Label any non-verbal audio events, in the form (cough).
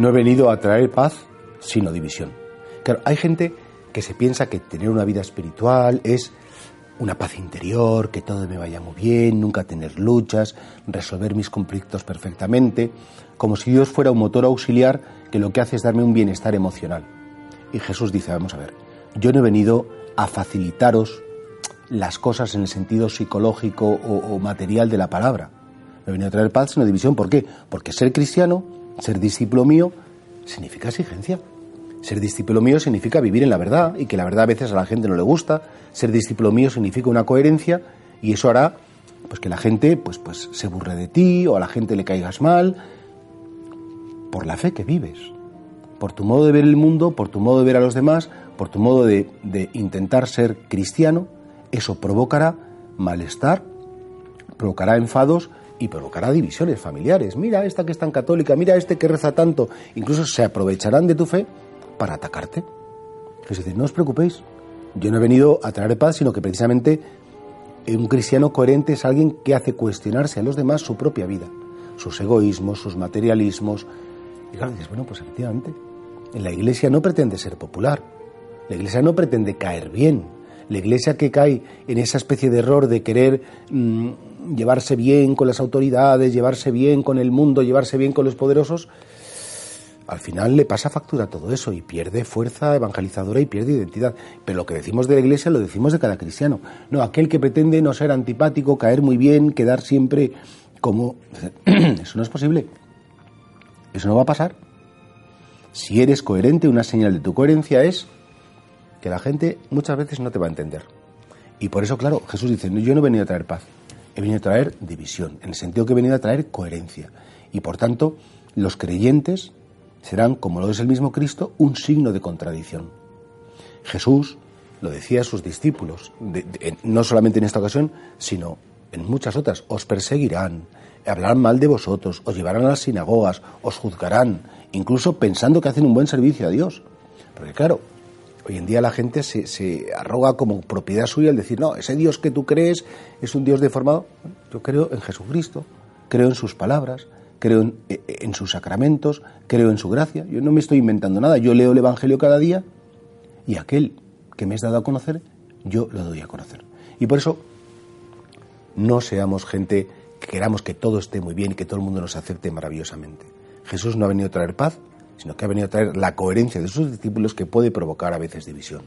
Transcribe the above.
No he venido a traer paz, sino división. Claro, hay gente que se piensa que tener una vida espiritual es una paz interior, que todo me vaya muy bien, nunca tener luchas, resolver mis conflictos perfectamente, como si Dios fuera un motor auxiliar que lo que hace es darme un bienestar emocional. Y Jesús dice, vamos a ver, yo no he venido a facilitaros las cosas en el sentido psicológico o, material de la palabra. No he venido a traer paz, sino división. ¿Por qué? Porque ser cristiano, ser discípulo mío, significa exigencia. Ser discípulo mío significa vivir en la verdad y que la verdad a veces a la gente no le gusta. Ser discípulo mío significa una coherencia y eso hará pues que la gente pues, pues se burre de ti o a la gente le caigas mal por la fe que vives, por tu modo de ver el mundo, por tu modo de ver a los demás, por tu modo de, de intentar ser cristiano, eso provocará malestar, provocará enfados y provocará divisiones familiares. Mira esta que es tan católica, mira este que reza tanto. Incluso se aprovecharán de tu fe para atacarte. Es decir, no os preocupéis. Yo no he venido a traer paz, sino que precisamente un cristiano coherente es alguien que hace cuestionarse a los demás su propia vida, sus egoísmos, sus materialismos. Y claro, dices, bueno, pues efectivamente, en la iglesia no pretende ser popular, la iglesia no pretende caer bien, la iglesia que cae en esa especie de error de querer mmm, llevarse bien con las autoridades, llevarse bien con el mundo, llevarse bien con los poderosos, al final le pasa factura todo eso y pierde fuerza evangelizadora y pierde identidad. Pero lo que decimos de la iglesia lo decimos de cada cristiano. No, aquel que pretende no ser antipático, caer muy bien, quedar siempre como... (clears throat) Eso no es posible. Eso no va a pasar. Si eres coherente, una señal de tu coherencia es que la gente muchas veces no te va a entender. Y por eso, claro, Jesús dice, yo no he venido a traer paz, he venido a traer división, en el sentido que he venido a traer coherencia. Y por tanto, los creyentes serán, como lo es el mismo Cristo, un signo de contradicción. Jesús lo decía a sus discípulos, de, no solamente en esta ocasión, sino en muchas otras, os perseguirán, hablarán mal de vosotros, os llevarán a las sinagogas, os juzgarán, incluso pensando que hacen un buen servicio a Dios. Porque claro, hoy en día la gente se, se arroga como propiedad suya el decir, no, ese Dios que tú crees es un Dios deformado. Yo creo en Jesucristo, creo en sus palabras, creo en, en, sus sacramentos, creo en su gracia. Yo no me estoy inventando nada, yo leo el Evangelio cada día y aquel que me es dado a conocer, yo lo doy a conocer. Y por eso no seamos gente que queramos que todo esté muy bien y que todo el mundo nos acepte maravillosamente. Jesús no ha venido a traer paz, sino que ha venido a traer la coherencia de sus discípulos que puede provocar a veces división.